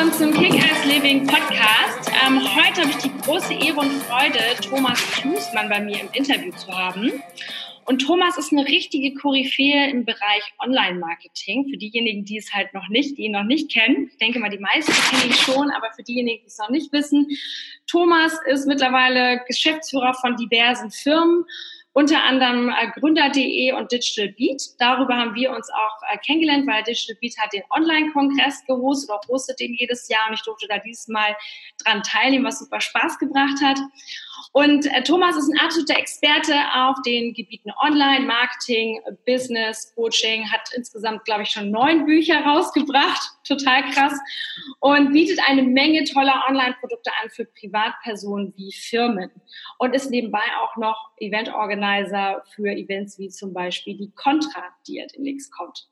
willkommen zum Kick-Ass Living Podcast. Ähm, heute habe ich die große Ehre und Freude, Thomas Klusmann bei mir im Interview zu haben. Und Thomas ist eine richtige Koryphäe im Bereich Online-Marketing. Für diejenigen, die es halt noch nicht, die ihn noch nicht kennen. Ich denke mal, die meisten kennen ihn schon, aber für diejenigen, die es noch nicht wissen. Thomas ist mittlerweile Geschäftsführer von diversen Firmen unter anderem äh, Gründer.de und Digital Beat. Darüber haben wir uns auch äh, kennengelernt, weil Digital Beat hat den Online-Kongress gehostet oder hostet den jedes Jahr und ich durfte da dieses Mal dran teilnehmen, was super Spaß gebracht hat. Und äh, Thomas ist ein absoluter Experte auf den Gebieten Online, Marketing, Business, Coaching, hat insgesamt, glaube ich, schon neun Bücher rausgebracht, total krass, und bietet eine Menge toller Online-Produkte an für Privatpersonen wie Firmen und ist nebenbei auch noch Event-Organizer für Events wie zum Beispiel die Contra, die ja demnächst kommt.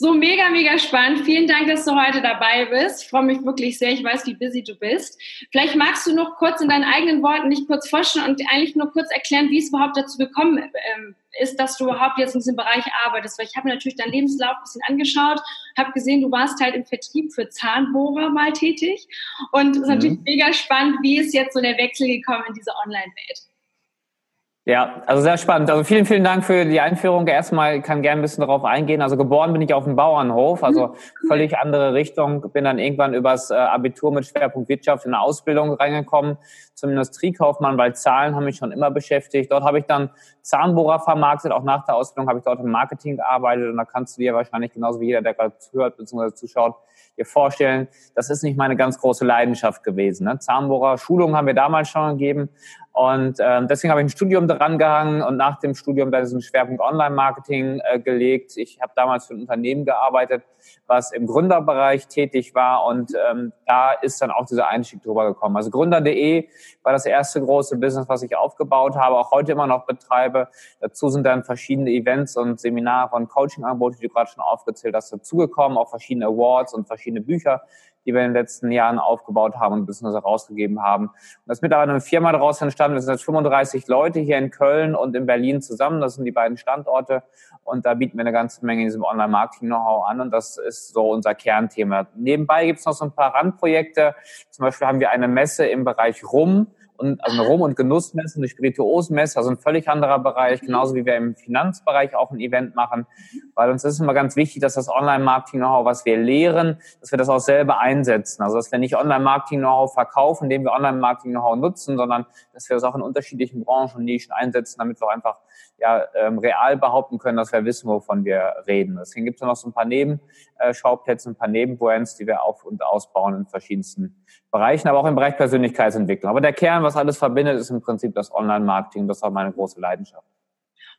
So mega, mega spannend. Vielen Dank, dass du heute dabei bist. Ich freue mich wirklich sehr. Ich weiß, wie busy du bist. Vielleicht magst du noch kurz in deinen eigenen Worten dich kurz vorstellen und eigentlich nur kurz erklären, wie es überhaupt dazu gekommen ähm, ist, dass du überhaupt jetzt in diesem Bereich arbeitest. Weil ich habe mir natürlich deinen Lebenslauf ein bisschen angeschaut, habe gesehen, du warst halt im Vertrieb für Zahnbohrer mal tätig. Und es ist mhm. natürlich mega spannend, wie ist jetzt so der Wechsel gekommen in diese Online-Welt. Ja, also sehr spannend. Also vielen, vielen Dank für die Einführung. Erstmal kann gerne ein bisschen darauf eingehen. Also geboren bin ich auf dem Bauernhof, also mhm. völlig andere Richtung. Bin dann irgendwann übers äh, Abitur mit Schwerpunkt Wirtschaft in eine Ausbildung reingekommen zum Industriekaufmann, weil Zahlen haben mich schon immer beschäftigt. Dort habe ich dann Zahnbohrer vermarktet. Auch nach der Ausbildung habe ich dort im Marketing gearbeitet. Und da kannst du dir wahrscheinlich genauso wie jeder, der gerade zuhört bzw. zuschaut, dir vorstellen, das ist nicht meine ganz große Leidenschaft gewesen. Ne? Zahnbohrer, Schulungen haben wir damals schon gegeben. Und ähm, deswegen habe ich ein Studium dran gehangen und nach dem Studium dann diesen Schwerpunkt Online-Marketing äh, gelegt. Ich habe damals für ein Unternehmen gearbeitet, was im Gründerbereich tätig war und ähm, da ist dann auch dieser Einstieg drüber gekommen. Also Gründer.de war das erste große Business, was ich aufgebaut habe, auch heute immer noch betreibe. Dazu sind dann verschiedene Events und Seminare und Coaching-Angebote, die du gerade schon aufgezählt hast, dazugekommen, auch verschiedene Awards und verschiedene Bücher, die wir in den letzten Jahren aufgebaut haben und Business herausgegeben haben. Und das ist mittlerweile eine Firma daraus entstanden. Wir sind jetzt 35 Leute hier in Köln und in Berlin zusammen. Das sind die beiden Standorte. Und da bieten wir eine ganze Menge in diesem Online-Marketing-Know-how an. Und das ist so unser Kernthema. Nebenbei gibt es noch so ein paar Randprojekte. Zum Beispiel haben wir eine Messe im Bereich Rum und also eine Rum- und Genussmesse, eine Spirituosenmesse, also ein völlig anderer Bereich, genauso wie wir im Finanzbereich auch ein Event machen, weil uns ist immer ganz wichtig, dass das Online-Marketing-Know-how, was wir lehren, dass wir das auch selber einsetzen. Also dass wir nicht Online-Marketing-Know-how verkaufen, indem wir Online-Marketing-Know-how nutzen, sondern dass wir das auch in unterschiedlichen Branchen und Nischen einsetzen, damit wir auch einfach ja, ähm, real behaupten können, dass wir wissen, wovon wir reden. Deswegen gibt es noch so ein paar Nebenschauplätze, ein paar Nebenbrands, die wir auf- und ausbauen in verschiedensten Bereichen, aber auch im Bereich Persönlichkeitsentwicklung. Aber der Kern, was alles verbindet, ist im Prinzip das Online-Marketing. Das ist auch meine große Leidenschaft.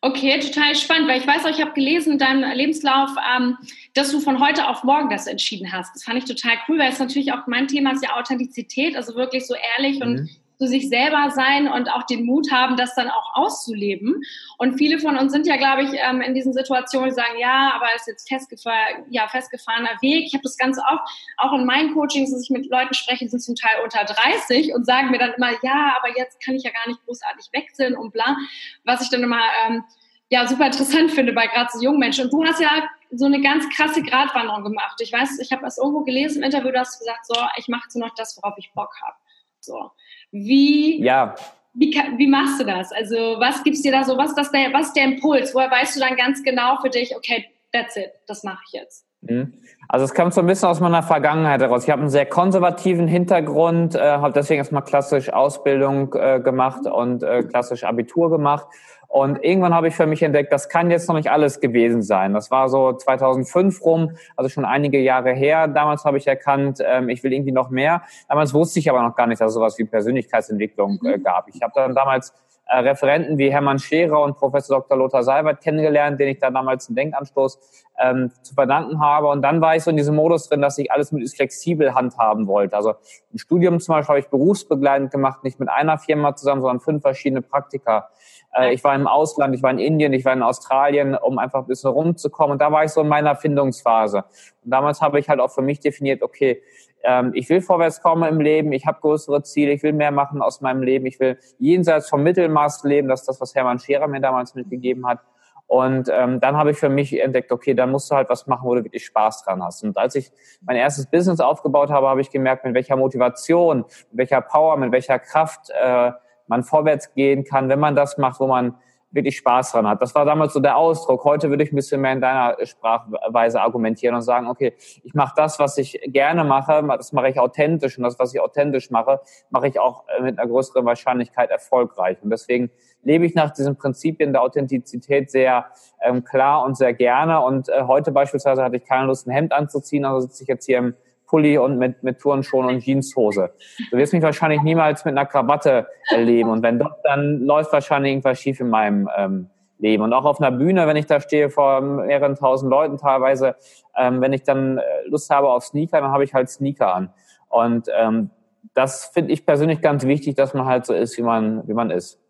Okay, total spannend, weil ich weiß auch, ich habe gelesen in deinem Lebenslauf, ähm, dass du von heute auf morgen das entschieden hast. Das fand ich total cool, weil es natürlich auch mein Thema ist ja Authentizität, also wirklich so ehrlich mhm. und zu sich selber sein und auch den Mut haben, das dann auch auszuleben. Und viele von uns sind ja, glaube ich, ähm, in diesen Situationen, die sagen, ja, aber es ist jetzt festgefahren, ja, festgefahrener Weg. Ich habe das ganz oft, auch in meinen Coachings, dass ich mit Leuten spreche, die sind zum Teil unter 30 und sagen mir dann immer, ja, aber jetzt kann ich ja gar nicht großartig wechseln und bla. Was ich dann immer ähm, ja super interessant finde bei gerade so jungen Menschen. Und du hast ja so eine ganz krasse Gratwanderung gemacht. Ich weiß, ich habe das irgendwo gelesen im Interview, du hast gesagt, so, ich mache jetzt nur noch das, worauf ich Bock habe. So. Wie, ja. wie, wie machst du das? Also was gibst dir da so, was ist, das der, was ist der Impuls? Woher weißt du dann ganz genau für dich, okay, that's it, das mache ich jetzt? Mhm. Also es kommt so ein bisschen aus meiner Vergangenheit heraus. Ich habe einen sehr konservativen Hintergrund, äh, habe deswegen erstmal klassisch Ausbildung äh, gemacht und äh, klassisch Abitur gemacht und irgendwann habe ich für mich entdeckt, das kann jetzt noch nicht alles gewesen sein. Das war so 2005 rum, also schon einige Jahre her. Damals habe ich erkannt, ähm, ich will irgendwie noch mehr. Damals wusste ich aber noch gar nicht, dass es sowas wie Persönlichkeitsentwicklung äh, gab. Ich habe dann damals Referenten wie Hermann Scherer und Professor Dr. Lothar Seibert kennengelernt, den ich da damals einen Denkanstoß ähm, zu verdanken habe. Und dann war ich so in diesem Modus drin, dass ich alles möglichst flexibel handhaben wollte. Also im Studium zum Beispiel habe ich berufsbegleitend gemacht, nicht mit einer Firma zusammen, sondern fünf verschiedene Praktika äh, ich war im Ausland, ich war in Indien, ich war in Australien, um einfach ein bisschen rumzukommen. Und da war ich so in meiner Findungsphase. Und damals habe ich halt auch für mich definiert, okay, ähm, ich will vorwärts kommen im Leben, ich habe größere Ziele, ich will mehr machen aus meinem Leben, ich will jenseits vom Mittelmaß leben, das ist das, was Hermann Scherer mir damals mitgegeben hat. Und ähm, dann habe ich für mich entdeckt, okay, dann musst du halt was machen, wo du wirklich Spaß dran hast. Und als ich mein erstes Business aufgebaut habe, habe ich gemerkt, mit welcher Motivation, mit welcher Power, mit welcher Kraft äh, man vorwärts gehen kann, wenn man das macht, wo man wirklich Spaß dran hat. Das war damals so der Ausdruck. Heute würde ich ein bisschen mehr in deiner Sprachweise argumentieren und sagen, okay, ich mache das, was ich gerne mache, das mache ich authentisch und das, was ich authentisch mache, mache ich auch mit einer größeren Wahrscheinlichkeit erfolgreich. Und deswegen lebe ich nach diesen Prinzipien der Authentizität sehr ähm, klar und sehr gerne. Und äh, heute beispielsweise hatte ich keine Lust, ein Hemd anzuziehen, also sitze ich jetzt hier im Pulli und mit, mit Turnschuhen und Jeanshose. Du wirst mich wahrscheinlich niemals mit einer Krawatte erleben. Und wenn doch, dann läuft wahrscheinlich irgendwas schief in meinem ähm, Leben. Und auch auf einer Bühne, wenn ich da stehe vor mehreren tausend Leuten teilweise, ähm, wenn ich dann äh, Lust habe auf Sneaker, dann habe ich halt Sneaker an. Und ähm, das finde ich persönlich ganz wichtig, dass man halt so ist, wie man, wie man ist.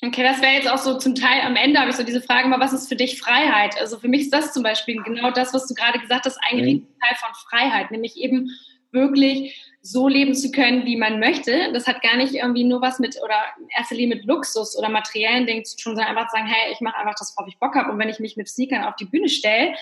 Okay, das wäre jetzt auch so zum Teil am Ende habe ich so diese Frage mal, was ist für dich Freiheit? Also für mich ist das zum Beispiel genau das, was du gerade gesagt hast, ein mhm. Teil von Freiheit, nämlich eben wirklich so leben zu können, wie man möchte. Das hat gar nicht irgendwie nur was mit oder in erster Linie mit Luxus oder materiellen Dingen zu tun, sondern einfach zu sagen, hey, ich mache einfach das, worauf ich Bock habe. Und wenn ich mich mit Sneakern auf die Bühne stelle,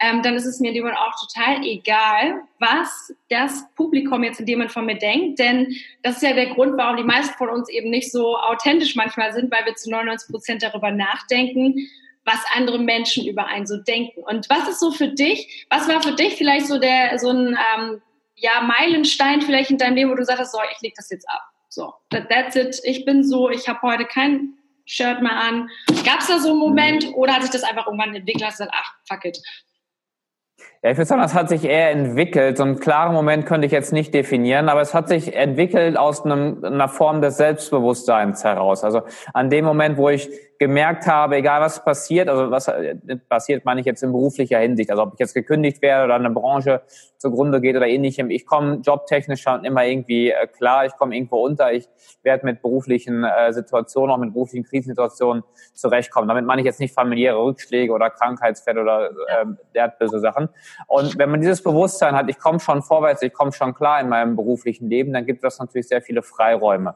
ähm, dann ist es mir in dem Moment auch total egal, was das Publikum jetzt in dem Moment von mir denkt. Denn das ist ja der Grund, warum die meisten von uns eben nicht so authentisch manchmal sind, weil wir zu 99 Prozent darüber nachdenken, was andere Menschen über einen so denken. Und was ist so für dich, was war für dich vielleicht so der, so ein, ähm, ja, Meilenstein vielleicht in deinem Leben, wo du sagst, so, ich leg das jetzt ab. So, that, that's it. Ich bin so, ich habe heute kein Shirt mehr an. Gab es da so einen Moment oder hat sich das einfach irgendwann entwickelt und gesagt, ach, fuck it, ja, ich würde sagen, das hat sich eher entwickelt. So einen klaren Moment könnte ich jetzt nicht definieren, aber es hat sich entwickelt aus einem, einer Form des Selbstbewusstseins heraus. Also an dem Moment, wo ich gemerkt habe, egal was passiert, also was äh, passiert, meine ich jetzt in beruflicher Hinsicht, also ob ich jetzt gekündigt werde oder eine Branche zugrunde geht oder ähnlichem, ich komme jobtechnisch schon immer irgendwie äh, klar, ich komme irgendwo unter, ich werde mit beruflichen äh, Situationen, auch mit beruflichen Krisensituationen zurechtkommen. Damit meine ich jetzt nicht familiäre Rückschläge oder Krankheitsfälle oder äh, derartige Sachen. Und wenn man dieses Bewusstsein hat, ich komme schon vorwärts, ich komme schon klar in meinem beruflichen Leben, dann gibt es natürlich sehr viele Freiräume.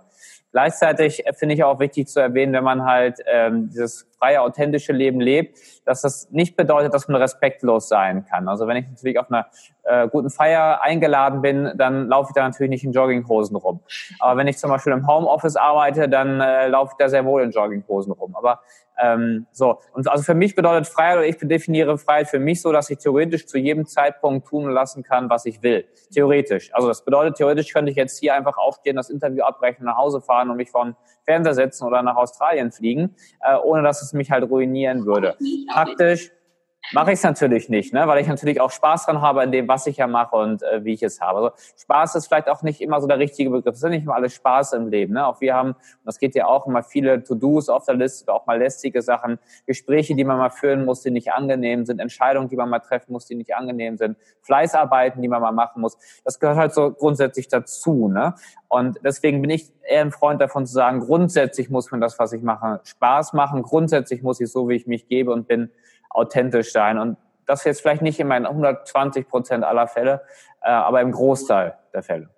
Gleichzeitig finde ich auch wichtig zu erwähnen, wenn man halt ähm, dieses freie, authentische Leben lebt, dass das nicht bedeutet, dass man respektlos sein kann. Also wenn ich natürlich auf einer äh, guten Feier eingeladen bin, dann laufe ich da natürlich nicht in Jogginghosen rum. Aber wenn ich zum Beispiel im Homeoffice arbeite, dann äh, laufe ich da sehr wohl in Jogginghosen rum. Aber ähm, so, und also für mich bedeutet Freiheit, oder ich definiere Freiheit für mich so, dass ich theoretisch zu jedem Zeitpunkt tun lassen kann, was ich will. Theoretisch. Also das bedeutet, theoretisch könnte ich jetzt hier einfach aufstehen, das Interview abbrechen, nach Hause fahren und mich von Fernseher setzen oder nach Australien fliegen, äh, ohne dass es mich halt ruinieren würde. Praktisch mache ich es natürlich nicht, ne? weil ich natürlich auch Spaß dran habe in dem, was ich ja mache und äh, wie ich es habe. Also Spaß ist vielleicht auch nicht immer so der richtige Begriff. Es sind nicht immer alles Spaß im Leben. Ne? Auch wir haben, und das geht ja auch immer viele To-Dos auf der Liste, auch mal lästige Sachen, Gespräche, die man mal führen muss, die nicht angenehm sind, Entscheidungen, die man mal treffen muss, die nicht angenehm sind, Fleißarbeiten, die man mal machen muss. Das gehört halt so grundsätzlich dazu. Ne? Und deswegen bin ich eher ein Freund davon zu sagen, grundsätzlich muss man das, was ich mache, Spaß machen. Grundsätzlich muss ich so, wie ich mich gebe und bin, authentisch sein. Und das jetzt vielleicht nicht in meinen 120 Prozent aller Fälle, äh, aber im Großteil der Fälle.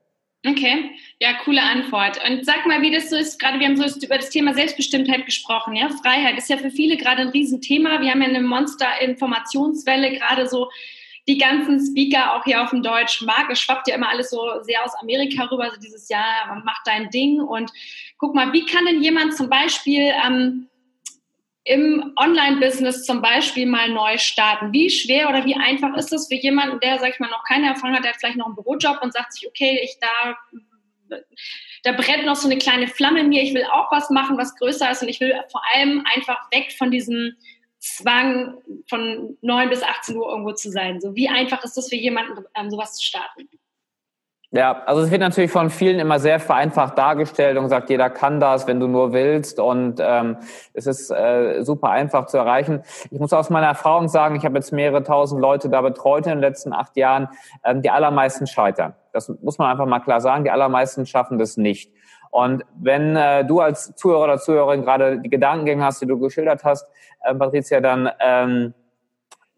Okay, ja, coole Antwort. Und sag mal, wie das so ist, gerade wir haben so über das Thema Selbstbestimmtheit gesprochen, ja, Freiheit ist ja für viele gerade ein Riesenthema. Wir haben ja eine Monster-Informationswelle, gerade so die ganzen Speaker auch hier auf dem Deutschen Markt. Es schwappt ja immer alles so sehr aus Amerika rüber, so dieses Jahr, mach dein Ding und guck mal, wie kann denn jemand zum Beispiel ähm, im Online-Business zum Beispiel mal neu starten? Wie schwer oder wie einfach ist es für jemanden, der, sag ich mal, noch keine Erfahrung hat, der hat vielleicht noch einen Bürojob und sagt sich, okay, ich da, da brennt noch so eine kleine Flamme in mir, ich will auch was machen, was größer ist und ich will vor allem einfach weg von diesem Zwang, von 9 bis 18 Uhr irgendwo zu sein. So, wie einfach ist das für jemanden, ähm, sowas zu starten? Ja, also es wird natürlich von vielen immer sehr vereinfacht dargestellt und gesagt, jeder kann das, wenn du nur willst. Und ähm, es ist äh, super einfach zu erreichen. Ich muss aus meiner Erfahrung sagen, ich habe jetzt mehrere tausend Leute da betreut in den letzten acht Jahren. Ähm, die allermeisten scheitern. Das muss man einfach mal klar sagen. Die allermeisten schaffen das nicht. Und wenn äh, du als Zuhörer oder Zuhörerin gerade die Gedankengänge hast, die du geschildert hast, äh, Patricia, dann ähm,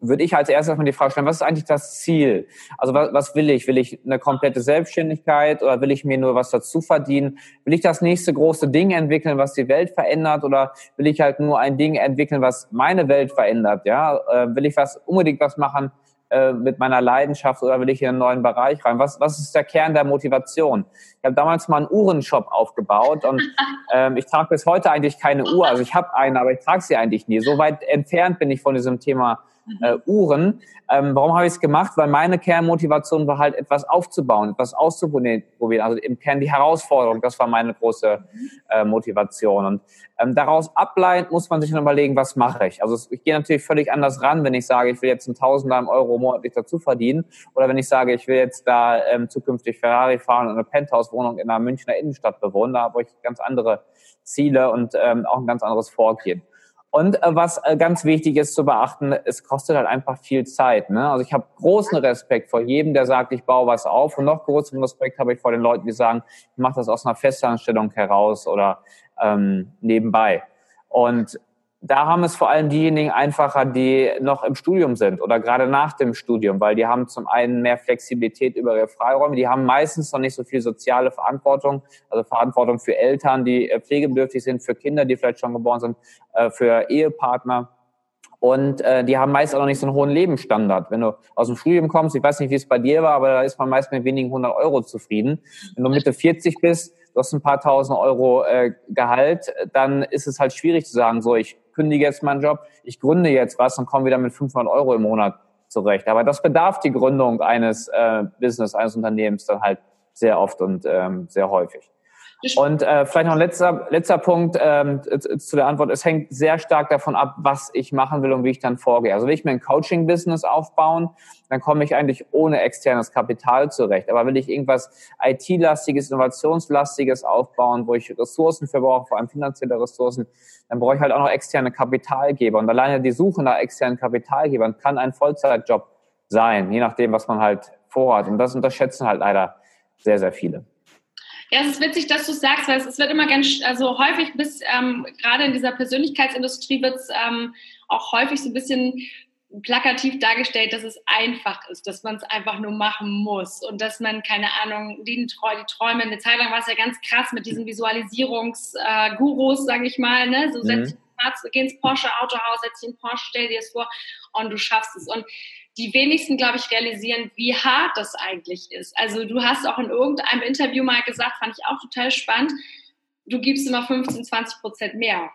würde ich als erstes mal die Frage stellen, was ist eigentlich das Ziel? Also was, was will ich? Will ich eine komplette Selbstständigkeit oder will ich mir nur was dazu verdienen? Will ich das nächste große Ding entwickeln, was die Welt verändert oder will ich halt nur ein Ding entwickeln, was meine Welt verändert? Ja, äh, will ich was unbedingt was machen äh, mit meiner Leidenschaft oder will ich in einen neuen Bereich rein? Was, was ist der Kern der Motivation? Ich habe damals mal einen Uhrenshop aufgebaut und ähm, ich trage bis heute eigentlich keine Uhr. Also ich habe eine, aber ich trage sie eigentlich nie. So weit entfernt bin ich von diesem Thema äh, Uhren. Ähm, warum habe ich es gemacht? Weil meine Kernmotivation war halt, etwas aufzubauen, etwas auszuprobieren. Also im Kern die Herausforderung, das war meine große äh, Motivation. Und ähm, daraus ableitend muss man sich dann überlegen, was mache ich? Also ich gehe natürlich völlig anders ran, wenn ich sage, ich will jetzt ein Tausender Euro monatlich dazu verdienen oder wenn ich sage, ich will jetzt da ähm, zukünftig Ferrari fahren und eine Penthouse-Wohnung in einer Münchner Innenstadt bewohnen. Da habe ich ganz andere Ziele und ähm, auch ein ganz anderes Vorgehen. Und äh, was äh, ganz wichtig ist zu beachten, es kostet halt einfach viel Zeit. Ne? Also ich habe großen Respekt vor jedem, der sagt, ich baue was auf. Und noch größeren Respekt habe ich vor den Leuten, die sagen, ich mache das aus einer Festanstellung heraus oder ähm, nebenbei. Und da haben es vor allem diejenigen einfacher, die noch im Studium sind oder gerade nach dem Studium, weil die haben zum einen mehr Flexibilität über ihre Freiräume, die haben meistens noch nicht so viel soziale Verantwortung, also Verantwortung für Eltern, die äh, pflegebedürftig sind, für Kinder, die vielleicht schon geboren sind, äh, für Ehepartner. Und äh, die haben meist auch noch nicht so einen hohen Lebensstandard. Wenn du aus dem Studium kommst, ich weiß nicht, wie es bei dir war, aber da ist man meist mit wenigen hundert Euro zufrieden. Wenn du Mitte 40 bist, du hast ein paar tausend Euro äh, Gehalt, dann ist es halt schwierig zu sagen, so, ich kündige jetzt meinen Job, ich gründe jetzt was und komme wieder mit 500 Euro im Monat zurecht. Aber das bedarf die Gründung eines äh, Business, eines Unternehmens dann halt sehr oft und ähm, sehr häufig. Und äh, vielleicht noch ein letzter, letzter Punkt ähm, zu der Antwort. Es hängt sehr stark davon ab, was ich machen will und wie ich dann vorgehe. Also will ich mir ein Coaching-Business aufbauen, dann komme ich eigentlich ohne externes Kapital zurecht. Aber will ich irgendwas IT-lastiges, Innovationslastiges aufbauen, wo ich Ressourcen für brauche, vor allem finanzielle Ressourcen, dann brauche ich halt auch noch externe Kapitalgeber. Und alleine die Suche nach externen Kapitalgebern kann ein Vollzeitjob sein, je nachdem, was man halt vorhat. Und das unterschätzen halt leider sehr, sehr viele. Ja, es ist witzig, dass du sagst, weil es wird immer ganz, also häufig bis, ähm, gerade in dieser Persönlichkeitsindustrie wird es ähm, auch häufig so ein bisschen plakativ dargestellt, dass es einfach ist, dass man es einfach nur machen muss und dass man, keine Ahnung, die, die Träume, eine Zeit lang war es ja ganz krass mit diesen Visualisierungsgurus, äh, sage ich mal, ne? so mhm. setz, geh ins Porsche Autohaus, setz dich in Porsche, stell dir es vor und du schaffst es. Und die wenigsten, glaube ich, realisieren, wie hart das eigentlich ist. Also du hast auch in irgendeinem Interview mal gesagt, fand ich auch total spannend, du gibst immer 15, 20 Prozent mehr.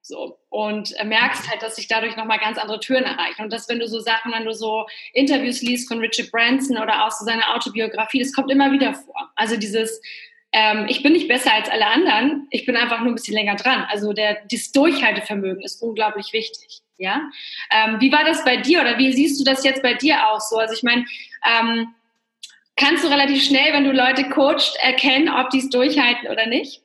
So. Und merkst halt, dass sich dadurch nochmal ganz andere Türen erreichen. Und dass, wenn du so Sachen, wenn du so Interviews liest von Richard Branson oder auch so seine Autobiografie, das kommt immer wieder vor. Also dieses, ähm, ich bin nicht besser als alle anderen, ich bin einfach nur ein bisschen länger dran. Also der, das Durchhaltevermögen ist unglaublich wichtig. Ja? Ähm, wie war das bei dir oder wie siehst du das jetzt bei dir auch so? Also ich meine, ähm, kannst du relativ schnell, wenn du Leute coacht, erkennen, ob die es durchhalten oder nicht?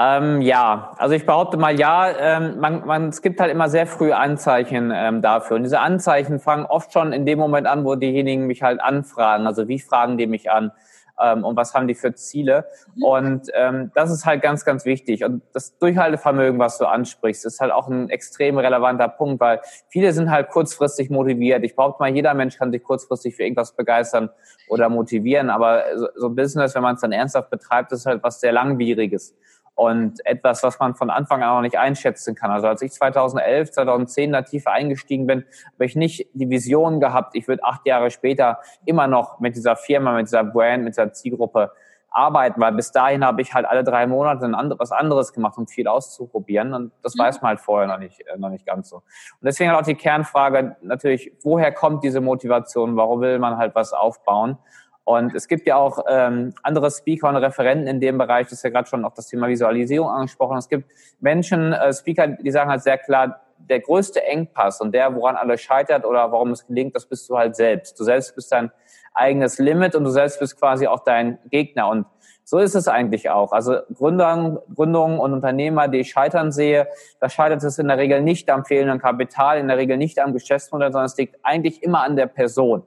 Ähm, ja, also ich behaupte mal ja, ähm, man, man, es gibt halt immer sehr früh Anzeichen ähm, dafür. Und diese Anzeichen fangen oft schon in dem Moment an, wo diejenigen mich halt anfragen. Also wie fragen die mich an? Ähm, und was haben die für Ziele. Mhm. Und ähm, das ist halt ganz, ganz wichtig. Und das Durchhaltevermögen, was du ansprichst, ist halt auch ein extrem relevanter Punkt, weil viele sind halt kurzfristig motiviert. Ich behaupte mal, jeder Mensch kann sich kurzfristig für irgendwas begeistern oder motivieren, aber so, so Business, wenn man es dann ernsthaft betreibt, ist halt was sehr langwieriges und etwas, was man von Anfang an noch nicht einschätzen kann. Also als ich 2011, 2010 da tiefer eingestiegen bin, habe ich nicht die Vision gehabt, ich würde acht Jahre später immer noch mit dieser Firma, mit dieser Brand, mit dieser Zielgruppe arbeiten, weil bis dahin habe ich halt alle drei Monate ein anderes, was anderes gemacht, um viel auszuprobieren und das mhm. weiß man halt vorher noch nicht, äh, noch nicht ganz so. Und deswegen halt auch die Kernfrage natürlich, woher kommt diese Motivation, warum will man halt was aufbauen? Und es gibt ja auch ähm, andere Speaker und Referenten in dem Bereich, das ist ja gerade schon auch das Thema Visualisierung angesprochen. Es gibt Menschen, äh, Speaker, die sagen halt sehr klar, der größte Engpass und der, woran alles scheitert oder warum es gelingt, das bist du halt selbst. Du selbst bist dein eigenes Limit und du selbst bist quasi auch dein Gegner. Und so ist es eigentlich auch. Also Gründungen, Gründungen und Unternehmer, die ich scheitern sehe, da scheitert es in der Regel nicht am fehlenden Kapital, in der Regel nicht am Geschäftsmodell, sondern es liegt eigentlich immer an der Person.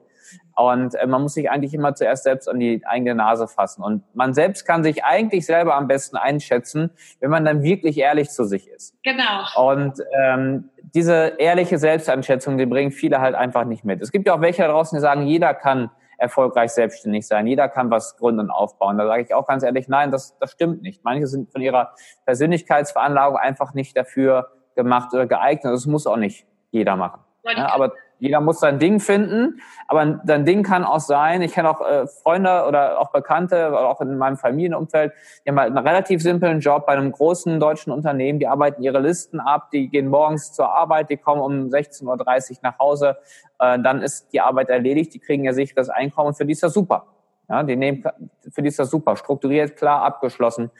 Und äh, man muss sich eigentlich immer zuerst selbst an die eigene Nase fassen. Und man selbst kann sich eigentlich selber am besten einschätzen, wenn man dann wirklich ehrlich zu sich ist. Genau. Und ähm, diese ehrliche Selbsteinschätzung, die bringen viele halt einfach nicht mit. Es gibt ja auch welche da draußen, die sagen, jeder kann erfolgreich selbstständig sein, jeder kann was gründen und aufbauen. Da sage ich auch ganz ehrlich, nein, das, das stimmt nicht. Manche sind von ihrer Persönlichkeitsveranlagung einfach nicht dafür gemacht oder geeignet. Das muss auch nicht jeder machen. Ja, aber jeder muss sein Ding finden, aber dein Ding kann auch sein, ich kenne auch äh, Freunde oder auch Bekannte, auch in meinem Familienumfeld, die haben halt einen relativ simplen Job bei einem großen deutschen Unternehmen, die arbeiten ihre Listen ab, die gehen morgens zur Arbeit, die kommen um 16.30 Uhr nach Hause, äh, dann ist die Arbeit erledigt, die kriegen ja sicheres Einkommen für die ist das super. Ja, die nehmen, für die ist das super, strukturiert, klar, abgeschlossen.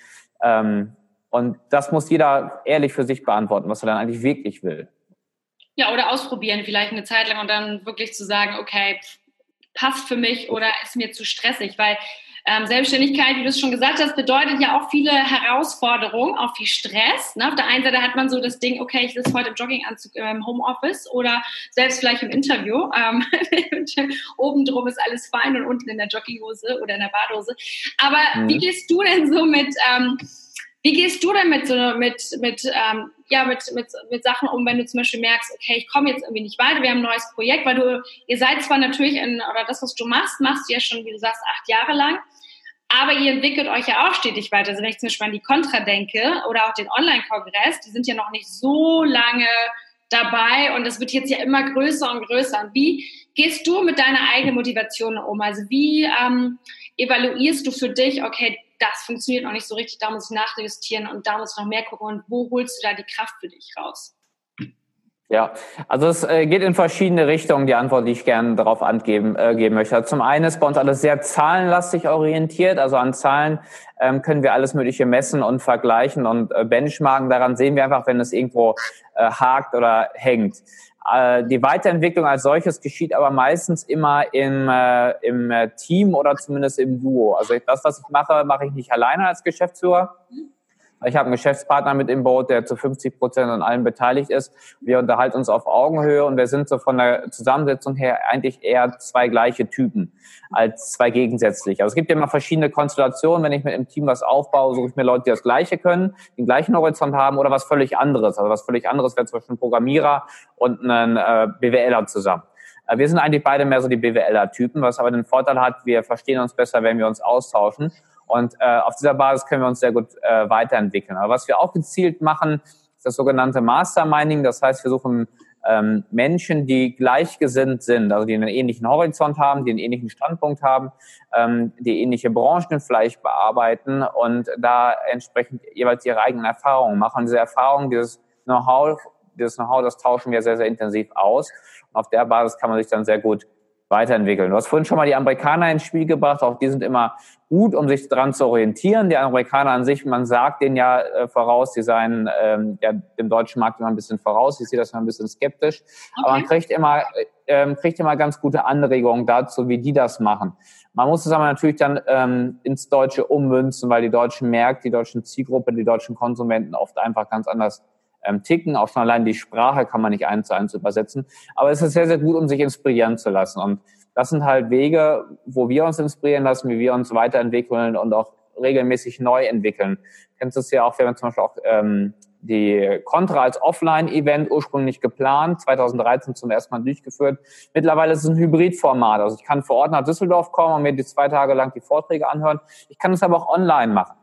Ähm, und das muss jeder ehrlich für sich beantworten, was er dann eigentlich wirklich will. Ja, oder ausprobieren vielleicht eine Zeit lang und dann wirklich zu sagen, okay, passt für mich oder ist mir zu stressig, weil ähm, Selbstständigkeit, wie du es schon gesagt hast, bedeutet ja auch viele Herausforderungen, auch viel Stress. Ne? Auf der einen Seite hat man so das Ding, okay, ich sitze heute im Jogginganzug im Homeoffice oder selbst vielleicht im Interview. Ähm, oben drum ist alles fein und unten in der Jogginghose oder in der Badhose. Aber mhm. wie gehst du denn so mit... Ähm, wie gehst du denn mit, so, mit, mit, ähm, ja, mit, mit, mit Sachen um, wenn du zum Beispiel merkst, okay, ich komme jetzt irgendwie nicht weiter, wir haben ein neues Projekt, weil du, ihr seid zwar natürlich in, oder das, was du machst, machst du ja schon, wie du sagst, acht Jahre lang, aber ihr entwickelt euch ja auch stetig weiter. Also wenn ich zum Beispiel an die Contra denke oder auch den Online-Kongress, die sind ja noch nicht so lange dabei und es wird jetzt ja immer größer und größer. Und wie gehst du mit deiner eigenen Motivation um? Also wie ähm, evaluierst du für dich, okay, das funktioniert noch nicht so richtig, da muss ich nachjustieren und da muss ich noch mehr gucken und wo holst du da die Kraft für dich raus? Ja, also es äh, geht in verschiedene Richtungen, die Antwort, die ich gerne darauf angeben äh, geben möchte. Also zum einen ist bei uns alles sehr zahlenlastig orientiert, also an Zahlen ähm, können wir alles Mögliche messen und vergleichen und äh, benchmarken. Daran sehen wir einfach, wenn es irgendwo äh, hakt oder hängt. Äh, die Weiterentwicklung als solches geschieht aber meistens immer im, äh, im äh, Team oder zumindest im Duo. Also das, was ich mache, mache ich nicht alleine als Geschäftsführer, ich habe einen Geschäftspartner mit im Boot, der zu 50 Prozent an allem beteiligt ist. Wir unterhalten uns auf Augenhöhe und wir sind so von der Zusammensetzung her eigentlich eher zwei gleiche Typen als zwei gegensätzliche. Also es gibt ja immer verschiedene Konstellationen. Wenn ich mit einem Team was aufbaue, suche ich mir Leute, die das Gleiche können, den gleichen Horizont haben oder was völlig anderes. Also was völlig anderes wäre ein Programmierer und ein äh, BWLer zusammen. Äh, wir sind eigentlich beide mehr so die BWLer-Typen, was aber den Vorteil hat, wir verstehen uns besser, wenn wir uns austauschen. Und äh, auf dieser Basis können wir uns sehr gut äh, weiterentwickeln. Aber was wir auch gezielt machen, ist das sogenannte Mastermining. Das heißt, wir suchen ähm, Menschen, die gleichgesinnt sind, also die einen ähnlichen Horizont haben, die einen ähnlichen Standpunkt haben, ähm, die ähnliche Branchen vielleicht bearbeiten und da entsprechend jeweils ihre eigenen Erfahrungen machen. Diese Erfahrungen, dieses Know-how, dieses Know-how, das tauschen wir sehr, sehr intensiv aus. Und auf der Basis kann man sich dann sehr gut weiterentwickeln. Du hast vorhin schon mal die Amerikaner ins Spiel gebracht. Auch die sind immer gut, um sich daran zu orientieren. Die Amerikaner an sich, man sagt denen ja äh, voraus, die seien ähm, ja, dem deutschen Markt immer ein bisschen voraus. Ich sehe das immer ein bisschen skeptisch. Okay. Aber man kriegt immer, ähm, kriegt immer ganz gute Anregungen dazu, wie die das machen. Man muss es aber natürlich dann ähm, ins Deutsche ummünzen, weil die deutschen Märkte, die deutschen Zielgruppe, die deutschen Konsumenten oft einfach ganz anders ähm, ticken. Auch schon allein die Sprache kann man nicht eins zu eins übersetzen. Aber es ist sehr, sehr gut, um sich inspirieren zu lassen. Und das sind halt Wege, wo wir uns inspirieren lassen, wie wir uns weiterentwickeln und auch regelmäßig neu entwickeln. Kennst du es ja auch, wir haben zum Beispiel auch ähm, die Contra als Offline-Event ursprünglich geplant, 2013 zum ersten Mal durchgeführt. Mittlerweile ist es ein Hybridformat. Also ich kann vor Ort nach Düsseldorf kommen und mir die zwei Tage lang die Vorträge anhören. Ich kann es aber auch online machen.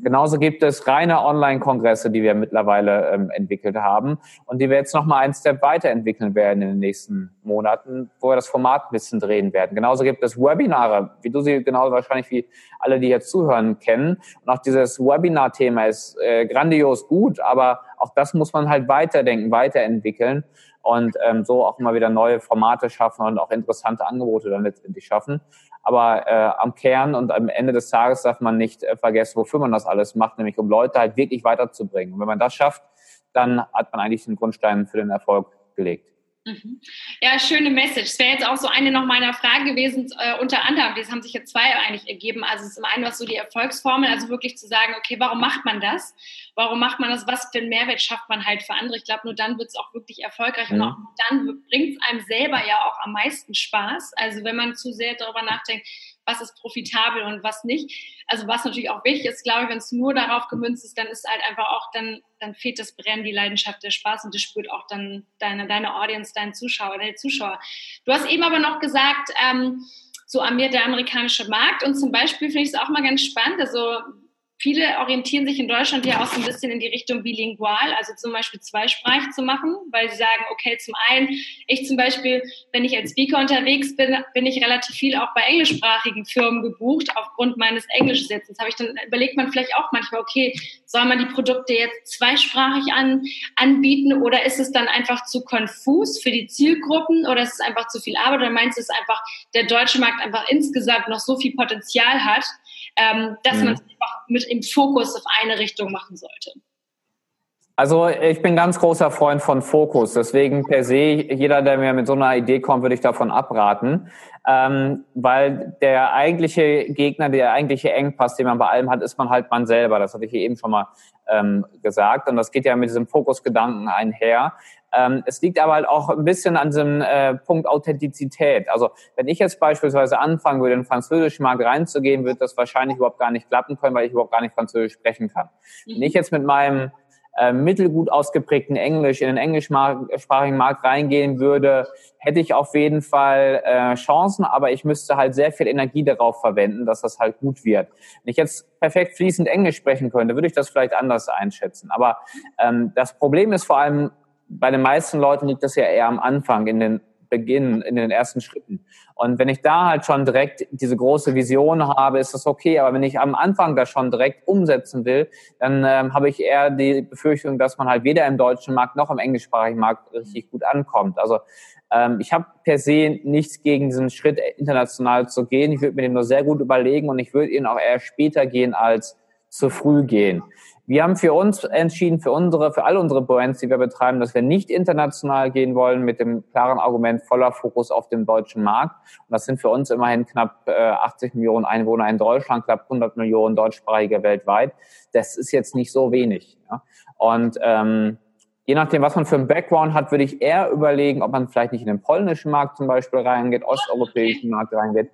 Genauso gibt es reine Online-Kongresse, die wir mittlerweile ähm, entwickelt haben und die wir jetzt nochmal einen Step weiterentwickeln werden in den nächsten Monaten, wo wir das Format ein bisschen drehen werden. Genauso gibt es Webinare, wie du sie genauso wahrscheinlich wie alle, die jetzt zuhören, kennen. Und auch dieses Webinar-Thema ist äh, grandios gut, aber auch das muss man halt weiterdenken, weiterentwickeln und ähm, so auch immer wieder neue Formate schaffen und auch interessante Angebote dann letztendlich schaffen. Aber äh, am Kern und am Ende des Tages darf man nicht äh, vergessen, wofür man das alles macht, nämlich um Leute halt wirklich weiterzubringen. Und wenn man das schafft, dann hat man eigentlich den Grundstein für den Erfolg gelegt. Mhm. Ja, schöne Message. Das wäre jetzt auch so eine noch meiner Fragen gewesen, äh, unter anderem, das haben sich jetzt zwei eigentlich ergeben. Also zum einen was so die Erfolgsformel, also wirklich zu sagen, okay, warum macht man das? Warum macht man das? Was für einen Mehrwert schafft man halt für andere? Ich glaube, nur dann wird es auch wirklich erfolgreich mhm. und auch dann bringt es einem selber ja auch am meisten Spaß. Also wenn man zu sehr darüber nachdenkt, was ist profitabel und was nicht. Also was natürlich auch wichtig ist, glaube ich, wenn es nur darauf gemünzt ist, dann ist halt einfach auch, dann, dann fehlt das Brennen, die Leidenschaft, der Spaß und das spürt auch dann deine, deine Audience, dein Zuschauer, deine Zuschauer. Du hast eben aber noch gesagt, ähm, so an mir der amerikanische Markt und zum Beispiel finde ich es auch mal ganz spannend, also Viele orientieren sich in Deutschland ja auch so ein bisschen in die Richtung bilingual, also zum Beispiel zweisprachig zu machen, weil sie sagen, okay, zum einen, ich zum Beispiel, wenn ich als Speaker unterwegs bin, bin ich relativ viel auch bei englischsprachigen Firmen gebucht aufgrund meines Englischsitzens. Habe ich dann überlegt man vielleicht auch manchmal, okay, soll man die Produkte jetzt zweisprachig an, anbieten oder ist es dann einfach zu konfus für die Zielgruppen oder ist es einfach zu viel Arbeit oder meinst du, dass einfach der deutsche Markt einfach insgesamt noch so viel Potenzial hat, ähm, dass mhm. man es einfach mit im Fokus auf eine Richtung machen sollte. Also ich bin ganz großer Freund von Fokus. Deswegen per se, jeder, der mir mit so einer Idee kommt, würde ich davon abraten. Ähm, weil der eigentliche Gegner, der eigentliche Engpass, den man bei allem hat, ist man halt man selber. Das hatte ich hier eben schon mal ähm, gesagt. Und das geht ja mit diesem Fokusgedanken einher. Ähm, es liegt aber halt auch ein bisschen an diesem äh, Punkt Authentizität. Also wenn ich jetzt beispielsweise anfangen würde, in den französischen Markt reinzugehen, wird das wahrscheinlich überhaupt gar nicht klappen können, weil ich überhaupt gar nicht Französisch sprechen kann. Wenn ich jetzt mit meinem äh, mittelgut ausgeprägten Englisch in den englischsprachigen Markt reingehen würde, hätte ich auf jeden Fall äh, Chancen, aber ich müsste halt sehr viel Energie darauf verwenden, dass das halt gut wird. Wenn ich jetzt perfekt fließend Englisch sprechen könnte, würde ich das vielleicht anders einschätzen. Aber ähm, das Problem ist vor allem, bei den meisten Leuten liegt das ja eher am Anfang, in den Beginn, in den ersten Schritten. Und wenn ich da halt schon direkt diese große Vision habe, ist das okay. Aber wenn ich am Anfang das schon direkt umsetzen will, dann ähm, habe ich eher die Befürchtung, dass man halt weder im deutschen Markt noch im englischsprachigen Markt richtig gut ankommt. Also ähm, ich habe per se nichts gegen diesen Schritt international zu gehen. Ich würde mir den nur sehr gut überlegen und ich würde ihn auch eher später gehen als zu früh gehen. Wir haben für uns entschieden, für unsere, für all unsere Brands, die wir betreiben, dass wir nicht international gehen wollen mit dem klaren Argument voller Fokus auf dem deutschen Markt. Und das sind für uns immerhin knapp äh, 80 Millionen Einwohner in Deutschland, knapp 100 Millionen Deutschsprachige weltweit. Das ist jetzt nicht so wenig. Ja? Und ähm, je nachdem, was man für einen Background hat, würde ich eher überlegen, ob man vielleicht nicht in den polnischen Markt zum Beispiel reingeht, osteuropäischen Markt reingeht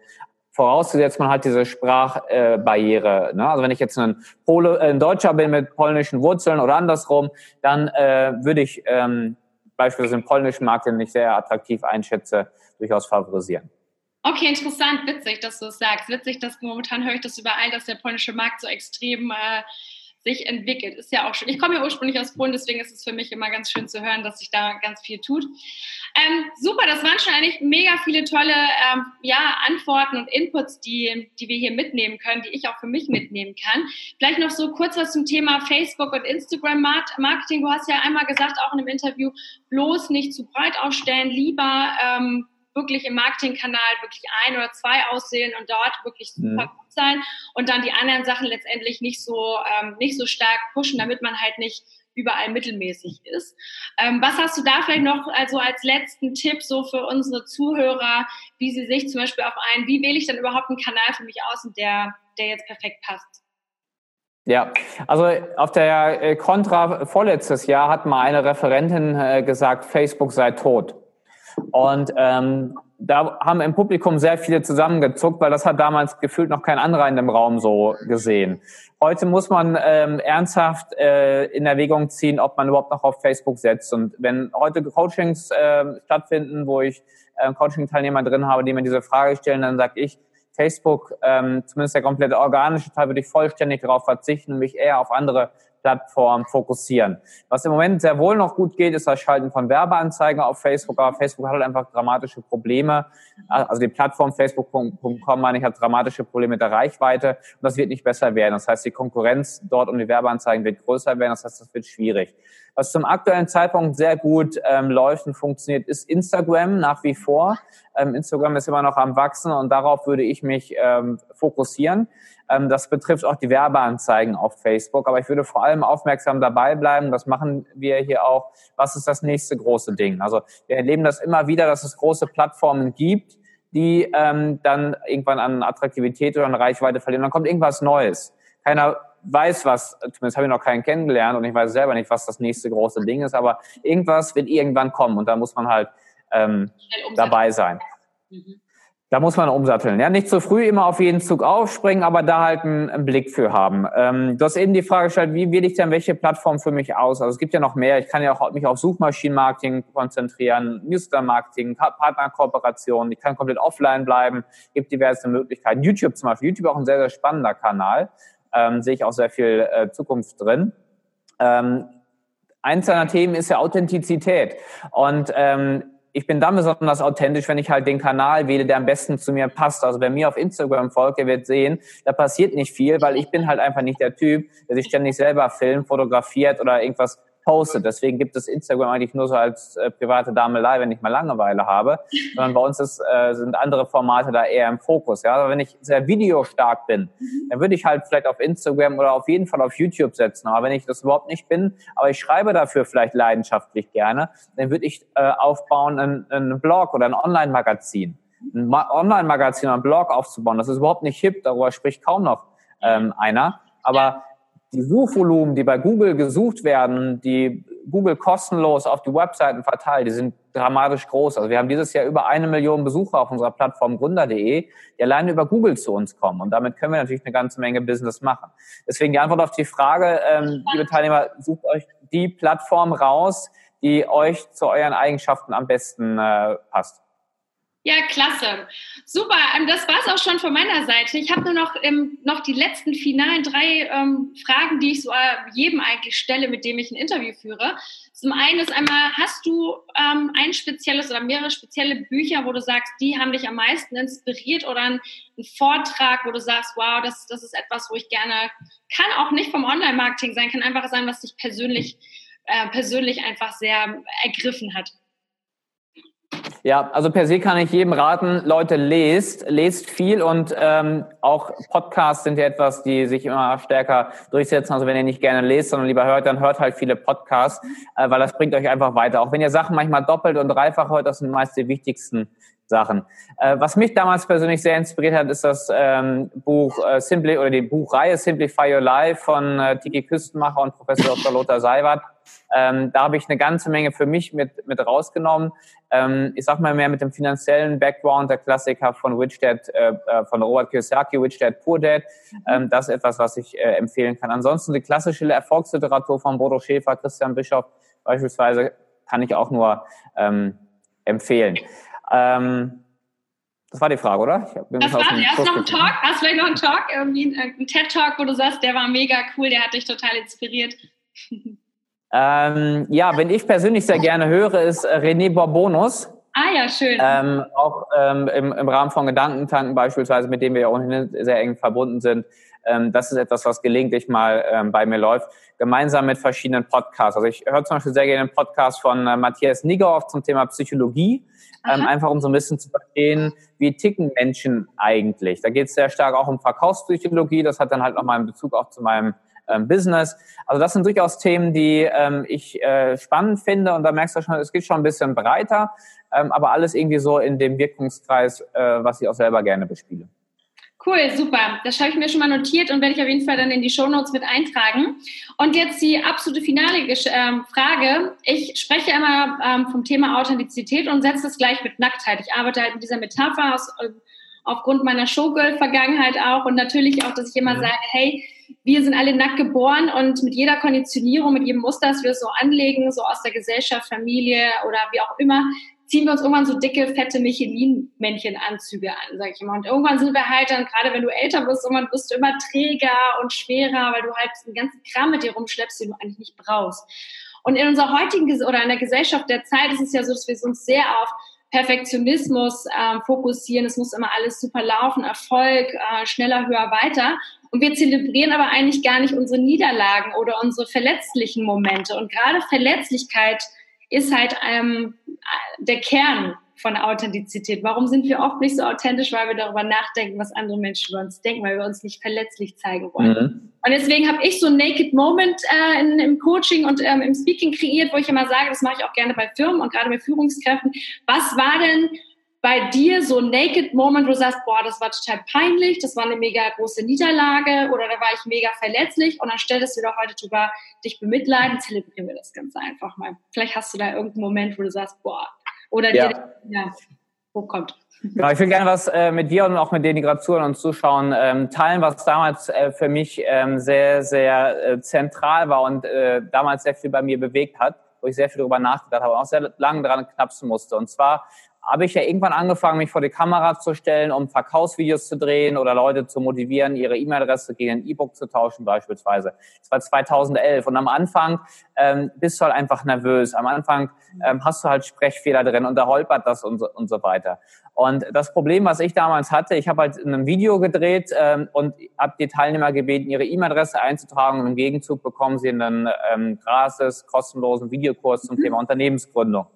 vorausgesetzt man hat diese Sprachbarriere. Äh, ne? Also wenn ich jetzt ein, Pole, äh, ein Deutscher bin mit polnischen Wurzeln oder andersrum, dann äh, würde ich ähm, beispielsweise den polnischen Markt, den ich sehr attraktiv einschätze, durchaus favorisieren. Okay, interessant, witzig, dass du es sagst. Witzig, dass momentan höre ich das überall, dass der polnische Markt so extrem äh, sich entwickelt. Ist ja auch schön. Ich komme ja ursprünglich aus Polen, deswegen ist es für mich immer ganz schön zu hören, dass sich da ganz viel tut. Ähm, super, das waren schon eigentlich mega viele tolle ähm, ja, Antworten und Inputs, die, die wir hier mitnehmen können, die ich auch für mich mitnehmen kann. Vielleicht noch so kurz was zum Thema Facebook und Instagram Marketing. Du hast ja einmal gesagt, auch in einem Interview, bloß nicht zu breit ausstellen, lieber ähm, wirklich im Marketingkanal wirklich ein oder zwei aussehen und dort wirklich mhm. super gut sein und dann die anderen Sachen letztendlich nicht so, ähm, nicht so stark pushen, damit man halt nicht überall mittelmäßig ist. Ähm, was hast du da vielleicht noch also als letzten Tipp so für unsere Zuhörer, wie sie sich zum Beispiel auf einen, wie wähle ich dann überhaupt einen Kanal für mich aus und der, der jetzt perfekt passt? Ja, also auf der Contra vorletztes Jahr hat mal eine Referentin äh, gesagt, Facebook sei tot. Und ähm, da haben im Publikum sehr viele zusammengezuckt, weil das hat damals gefühlt noch kein anderer in dem Raum so gesehen. Heute muss man ähm, ernsthaft äh, in Erwägung ziehen, ob man überhaupt noch auf Facebook setzt. Und wenn heute Coachings äh, stattfinden, wo ich äh, Coaching-Teilnehmer drin habe, die mir diese Frage stellen, dann sage ich, Facebook, ähm, zumindest der komplette organische Teil, würde ich vollständig darauf verzichten und mich eher auf andere Plattform fokussieren. Was im Moment sehr wohl noch gut geht, ist das Schalten von Werbeanzeigen auf Facebook, aber Facebook hat halt einfach dramatische Probleme. Also die Plattform facebook.com, meine ich, hat dramatische Probleme mit der Reichweite und das wird nicht besser werden. Das heißt, die Konkurrenz dort um die Werbeanzeigen wird größer werden, das heißt, das wird schwierig. Was zum aktuellen Zeitpunkt sehr gut ähm, läuft und funktioniert, ist Instagram nach wie vor. Ähm, Instagram ist immer noch am Wachsen und darauf würde ich mich ähm, fokussieren. Ähm, das betrifft auch die Werbeanzeigen auf Facebook. Aber ich würde vor allem aufmerksam dabei bleiben. Das machen wir hier auch. Was ist das nächste große Ding? Also wir erleben das immer wieder, dass es große Plattformen gibt, die ähm, dann irgendwann an Attraktivität oder an Reichweite verlieren. Dann kommt irgendwas Neues. Keiner weiß, was, zumindest habe ich noch keinen kennengelernt und ich weiß selber nicht, was das nächste große Ding ist, aber irgendwas wird irgendwann kommen und da muss man halt ähm, dabei sein. Mhm. Da muss man umsatteln. Ja, nicht zu früh immer auf jeden Zug aufspringen, aber da halt einen, einen Blick für haben. Ähm, du hast eben die Frage gestellt, wie wähle ich denn welche Plattform für mich aus? Also es gibt ja noch mehr. Ich kann ja auch mich auf Suchmaschinenmarketing konzentrieren, Newsletter-Marketing, Partnerkooperationen. Ich kann komplett offline bleiben. Es gibt diverse Möglichkeiten. YouTube zum Beispiel. YouTube auch ein sehr, sehr spannender Kanal. Ähm, sehe ich auch sehr viel äh, Zukunft drin. Ähm, eins seiner Themen ist ja Authentizität. Und ähm, ich bin dann besonders authentisch, wenn ich halt den Kanal wähle, der am besten zu mir passt. Also wer mir auf Instagram folgt, der wird sehen, da passiert nicht viel, weil ich bin halt einfach nicht der Typ, der sich ständig selber filmt, fotografiert oder irgendwas postet. Deswegen gibt es Instagram eigentlich nur so als äh, private Damelei, wenn ich mal Langeweile habe. Sondern bei uns ist, äh, sind andere Formate da eher im Fokus. Ja? Aber wenn ich sehr videostark bin, mhm. dann würde ich halt vielleicht auf Instagram oder auf jeden Fall auf YouTube setzen. Aber wenn ich das überhaupt nicht bin, aber ich schreibe dafür vielleicht leidenschaftlich gerne, dann würde ich äh, aufbauen einen, einen Blog oder ein Online-Magazin. Ein Online-Magazin oder ein Blog aufzubauen, das ist überhaupt nicht hip, darüber spricht kaum noch ähm, einer. Aber die Suchvolumen, die bei Google gesucht werden, die Google kostenlos auf die Webseiten verteilt, die sind dramatisch groß. Also wir haben dieses Jahr über eine Million Besucher auf unserer Plattform gründer.de, die alleine über Google zu uns kommen. Und damit können wir natürlich eine ganze Menge Business machen. Deswegen die Antwort auf die Frage, ähm, liebe Teilnehmer, sucht euch die Plattform raus, die euch zu euren Eigenschaften am besten äh, passt. Ja, klasse. Super. Ähm, das war es auch schon von meiner Seite. Ich habe nur noch, ähm, noch die letzten finalen drei ähm, Fragen, die ich so äh, jedem eigentlich stelle, mit dem ich ein Interview führe. Zum einen ist einmal, hast du ähm, ein spezielles oder mehrere spezielle Bücher, wo du sagst, die haben dich am meisten inspiriert oder ein, ein Vortrag, wo du sagst, wow, das, das ist etwas, wo ich gerne, kann auch nicht vom Online-Marketing sein, kann einfach sein, was dich persönlich, äh, persönlich einfach sehr ergriffen hat. Ja, also per se kann ich jedem raten, Leute, lest, lest viel und ähm, auch Podcasts sind ja etwas, die sich immer stärker durchsetzen. Also wenn ihr nicht gerne lest, sondern lieber hört, dann hört halt viele Podcasts, äh, weil das bringt euch einfach weiter. Auch wenn ihr Sachen manchmal doppelt und dreifach hört, das sind meist die wichtigsten Sachen. Äh, was mich damals persönlich sehr inspiriert hat, ist das ähm, Buch äh, Simply oder die Buchreihe Simplify Your Life von äh, Tiki Küstenmacher und Professor Dr. Lothar Seiwert. Ähm, da habe ich eine ganze Menge für mich mit, mit rausgenommen. Ähm, ich sag mal mehr mit dem finanziellen Background, der Klassiker von Rich Dad, äh, äh von Robert Kiyosaki, Rich Dad, Poor Dad. Ähm, das ist etwas, was ich äh, empfehlen kann. Ansonsten die klassische Erfolgsliteratur von Bodo Schäfer, Christian Bischof beispielsweise, kann ich auch nur ähm, empfehlen. Ähm, das war die Frage, oder? das war, hast noch einen Talk? Hast du vielleicht noch einen Talk, irgendwie einen TED-Talk, wo du sagst, der war mega cool, der hat dich total inspiriert? Ähm, ja, wenn ich persönlich sehr gerne höre, ist äh, René Borbonus. Ah ja, schön. Ähm, auch ähm, im, im Rahmen von Gedankentanken beispielsweise, mit dem wir ja ohnehin sehr eng verbunden sind. Ähm, das ist etwas, was gelegentlich mal ähm, bei mir läuft, gemeinsam mit verschiedenen Podcasts. Also ich höre zum Beispiel sehr gerne einen Podcast von äh, Matthias Niggerhoff zum Thema Psychologie, ähm, einfach um so ein bisschen zu verstehen, wie ticken Menschen eigentlich. Da geht es sehr stark auch um Verkaufspsychologie. Das hat dann halt nochmal einen Bezug auch zu meinem ähm, Business. Also das sind durchaus Themen, die ähm, ich äh, spannend finde und da merkst du schon, es geht schon ein bisschen breiter, ähm, aber alles irgendwie so in dem Wirkungskreis, äh, was ich auch selber gerne bespiele. Cool, super. Das habe ich mir schon mal notiert und werde ich auf jeden Fall dann in die Shownotes mit eintragen. Und jetzt die absolute finale ähm, Frage. Ich spreche immer ähm, vom Thema Authentizität und setze es gleich mit Nacktheit. Ich arbeite halt mit dieser Metapher aus, äh, aufgrund meiner Showgirl-Vergangenheit auch und natürlich auch, dass ich immer mhm. sage, hey, wir sind alle nackt geboren und mit jeder Konditionierung, mit jedem Muster, das wir so anlegen, so aus der Gesellschaft, Familie oder wie auch immer, ziehen wir uns irgendwann so dicke, fette Michelin-Männchen-Anzüge an, sag ich immer. Und irgendwann sind wir halt dann, gerade wenn du älter bist, irgendwann bist du immer träger und schwerer, weil du halt den ganzen Kram mit dir rumschleppst, den du eigentlich nicht brauchst. Und in unserer heutigen oder in der Gesellschaft der Zeit ist es ja so, dass wir uns sehr auf Perfektionismus ähm, fokussieren. Es muss immer alles super laufen, Erfolg, äh, schneller, höher, weiter. Und wir zelebrieren aber eigentlich gar nicht unsere Niederlagen oder unsere verletzlichen Momente. Und gerade Verletzlichkeit ist halt ähm, der Kern von Authentizität. Warum sind wir oft nicht so authentisch? Weil wir darüber nachdenken, was andere Menschen über uns denken, weil wir uns nicht verletzlich zeigen wollen. Mhm. Und deswegen habe ich so ein Naked Moment äh, in, im Coaching und ähm, im Speaking kreiert, wo ich immer sage, das mache ich auch gerne bei Firmen und gerade bei Führungskräften. Was war denn bei dir so ein Naked Moment, wo du sagst, boah, das war total peinlich, das war eine mega große Niederlage oder da war ich mega verletzlich und dann stellst du doch heute drüber dich bemitleiden, zelebrieren wir das Ganze einfach mal. Vielleicht hast du da irgendeinen Moment, wo du sagst, boah, oder ja. dir, ja. hochkommt. Genau, ich will gerne was äh, mit dir und auch mit den, die gerade zuhören und zuschauen, ähm, teilen, was damals äh, für mich ähm, sehr, sehr äh, zentral war und äh, damals sehr viel bei mir bewegt hat, wo ich sehr viel darüber nachgedacht habe und auch sehr lange dran knapsen musste. Und zwar habe ich ja irgendwann angefangen, mich vor die Kamera zu stellen, um Verkaufsvideos zu drehen oder Leute zu motivieren, ihre E-Mail-Adresse gegen ein E-Book zu tauschen beispielsweise. Das war 2011 und am Anfang ähm, bist du halt einfach nervös. Am Anfang ähm, hast du halt Sprechfehler drin und da holpert das und so, und so weiter. Und das Problem, was ich damals hatte, ich habe halt ein Video gedreht ähm, und habe die Teilnehmer gebeten, ihre E-Mail-Adresse einzutragen und im Gegenzug bekommen sie einen ähm, gratis, kostenlosen Videokurs zum mhm. Thema Unternehmensgründung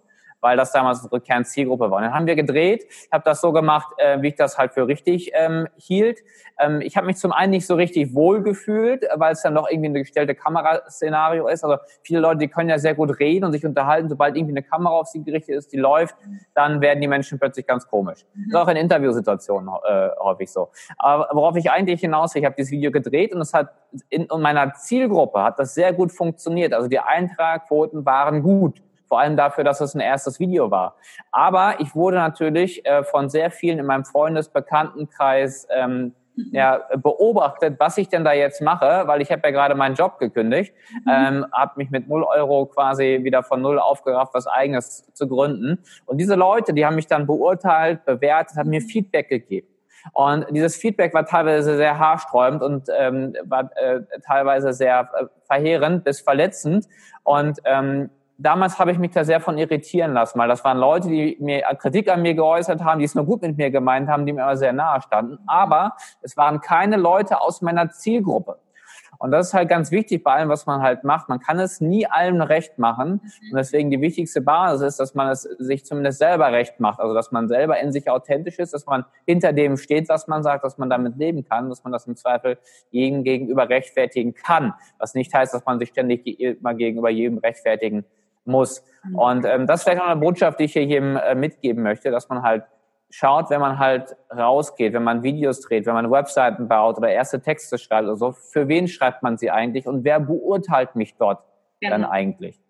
weil das damals unsere Kernzielgruppe war. Und dann haben wir gedreht, ich habe das so gemacht, äh, wie ich das halt für richtig ähm, hielt. Ähm, ich habe mich zum einen nicht so richtig wohl gefühlt, weil es dann noch irgendwie ein gestellte Kameraszenario ist. Also viele Leute, die können ja sehr gut reden und sich unterhalten. Sobald irgendwie eine Kamera auf sie gerichtet ist, die läuft, dann werden die Menschen plötzlich ganz komisch. Das ist auch in Interviewsituationen äh, häufig so. Aber worauf ich eigentlich hinaus will, ich habe dieses Video gedreht und es hat in, in meiner Zielgruppe hat das sehr gut funktioniert. Also die Eintragquoten waren gut vor allem dafür, dass es ein erstes Video war. Aber ich wurde natürlich äh, von sehr vielen in meinem Freundesbekanntenkreis ähm, mhm. ja, beobachtet, was ich denn da jetzt mache, weil ich habe ja gerade meinen Job gekündigt, mhm. ähm, habe mich mit null Euro quasi wieder von null aufgerafft, was eigenes zu gründen. Und diese Leute, die haben mich dann beurteilt, bewertet, haben mir Feedback gegeben. Und dieses Feedback war teilweise sehr haarsträubend und ähm, war äh, teilweise sehr äh, verheerend bis verletzend. Und ähm, damals habe ich mich da sehr von irritieren lassen, weil das waren Leute, die mir Kritik an mir geäußert haben, die es nur gut mit mir gemeint haben, die mir aber sehr nahe standen. Aber es waren keine Leute aus meiner Zielgruppe. Und das ist halt ganz wichtig bei allem, was man halt macht. Man kann es nie allen recht machen. Und deswegen die wichtigste Basis ist, dass man es sich zumindest selber recht macht. Also, dass man selber in sich authentisch ist, dass man hinter dem steht, was man sagt, dass man damit leben kann, dass man das im Zweifel jedem gegenüber rechtfertigen kann. Was nicht heißt, dass man sich ständig immer gegenüber jedem rechtfertigen muss. Mhm. Und ähm, das ist vielleicht noch eine Botschaft, die ich hier jedem äh, mitgeben möchte, dass man halt schaut, wenn man halt rausgeht, wenn man Videos dreht, wenn man Webseiten baut oder erste Texte schreibt oder so, für wen schreibt man sie eigentlich und wer beurteilt mich dort genau. dann eigentlich?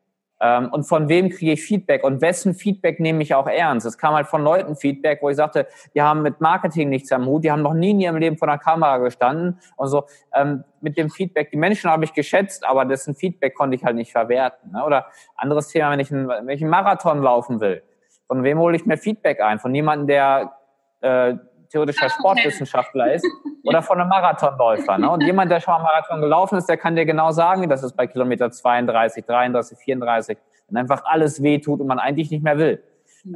Ähm, und von wem kriege ich Feedback und wessen Feedback nehme ich auch ernst? Es kam halt von Leuten Feedback, wo ich sagte, die haben mit Marketing nichts am Hut, die haben noch nie in ihrem Leben vor der Kamera gestanden und so. Ähm, mit dem Feedback, die Menschen habe ich geschätzt, aber dessen Feedback konnte ich halt nicht verwerten. Ne? Oder anderes Thema, wenn ich, einen, wenn ich einen Marathon laufen will, von wem hole ich mir Feedback ein? Von jemandem, der äh, theoretischer Sportwissenschaftler ist oder von einem Marathonläufer. Ne? Und jemand, der schon mal Marathon gelaufen ist, der kann dir genau sagen, wie das ist bei Kilometer 32, 33, 34, wenn einfach alles weh tut und man eigentlich nicht mehr will.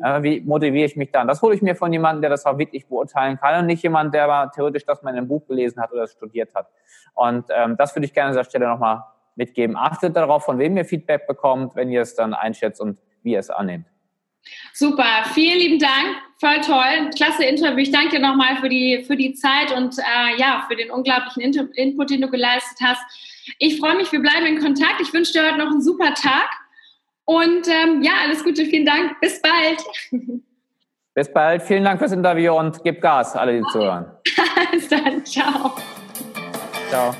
Äh, wie motiviere ich mich dann? Das hole ich mir von jemandem, der das auch wirklich beurteilen kann und nicht jemand, der aber theoretisch das mal in einem Buch gelesen hat oder studiert hat. Und ähm, das würde ich gerne an dieser Stelle nochmal mitgeben. Achtet darauf, von wem ihr Feedback bekommt, wenn ihr es dann einschätzt und wie ihr es annehmt. Super, vielen lieben Dank, voll toll, klasse Interview. Ich danke dir nochmal für die, für die Zeit und äh, ja, für den unglaublichen Input, den du geleistet hast. Ich freue mich, wir bleiben in Kontakt. Ich wünsche dir heute noch einen super Tag und ähm, ja, alles Gute, vielen Dank, bis bald. Bis bald, vielen Dank fürs Interview und gib Gas, alle, die okay. zuhören. bis dann, ciao. Ciao.